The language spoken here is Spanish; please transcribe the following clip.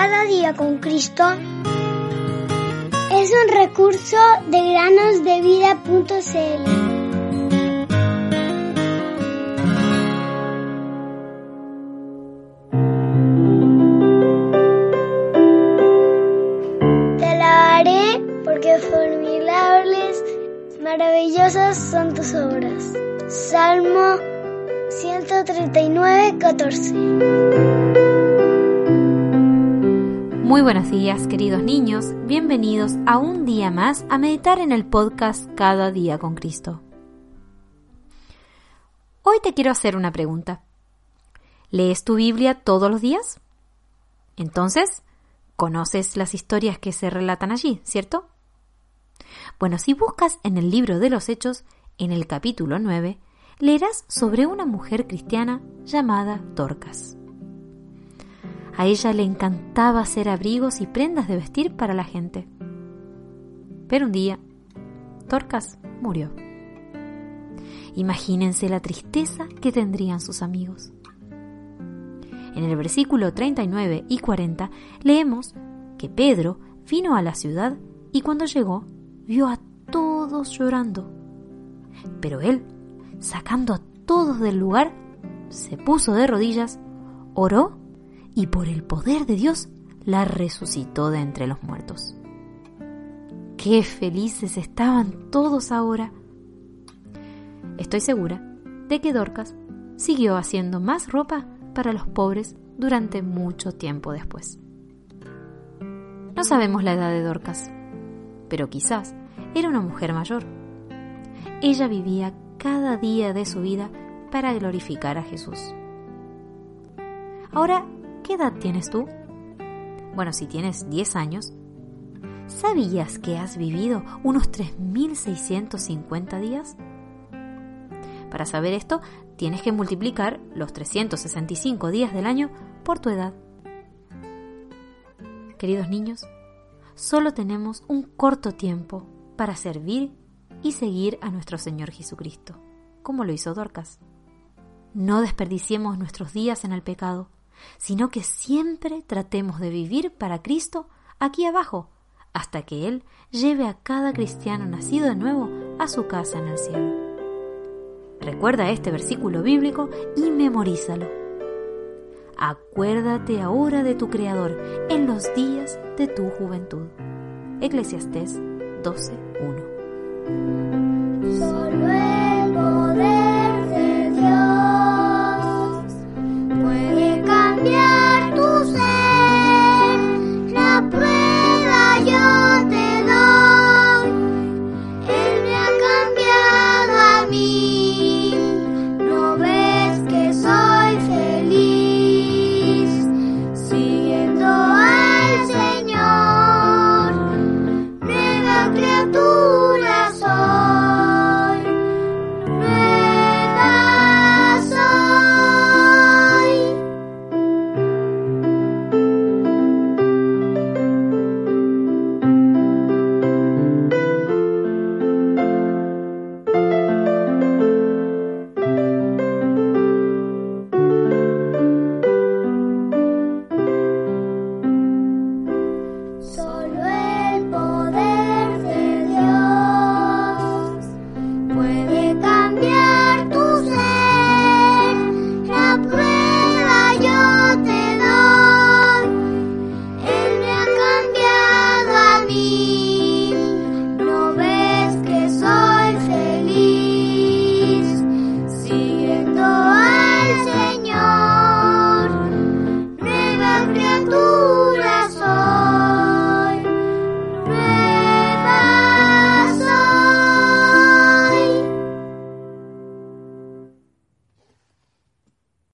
Cada día con Cristo es un recurso de granosdevida.cl. porque formidables, maravillosas son tus obras. Salmo 139, 14. Muy buenos días, queridos niños. Bienvenidos a un día más a meditar en el podcast Cada día con Cristo. Hoy te quiero hacer una pregunta. ¿Lees tu Biblia todos los días? Entonces, conoces las historias que se relatan allí, ¿cierto? Bueno, si buscas en el libro de los Hechos, en el capítulo 9, leerás sobre una mujer cristiana llamada Dorcas. A ella le encantaba hacer abrigos y prendas de vestir para la gente. Pero un día, Dorcas murió. Imagínense la tristeza que tendrían sus amigos. En el versículo 39 y 40 leemos que Pedro vino a la ciudad y cuando llegó vio a todos llorando. Pero él, sacando a todos del lugar, se puso de rodillas, oró y por el poder de Dios la resucitó de entre los muertos. Qué felices estaban todos ahora. Estoy segura de que Dorcas siguió haciendo más ropa para los pobres durante mucho tiempo después. No sabemos la edad de Dorcas, pero quizás era una mujer mayor. Ella vivía cada día de su vida para glorificar a Jesús. Ahora, ¿qué edad tienes tú? Bueno, si tienes 10 años, ¿sabías que has vivido unos 3.650 días? Para saber esto, tienes que multiplicar los 365 días del año por tu edad. Queridos niños, solo tenemos un corto tiempo para servir y seguir a nuestro Señor Jesucristo, como lo hizo Dorcas. No desperdiciemos nuestros días en el pecado, sino que siempre tratemos de vivir para Cristo aquí abajo, hasta que Él lleve a cada cristiano nacido de nuevo a su casa en el cielo. Recuerda este versículo bíblico y memorízalo. Acuérdate ahora de tu Creador en los días de tu juventud. Eclesiastés 12.1. me.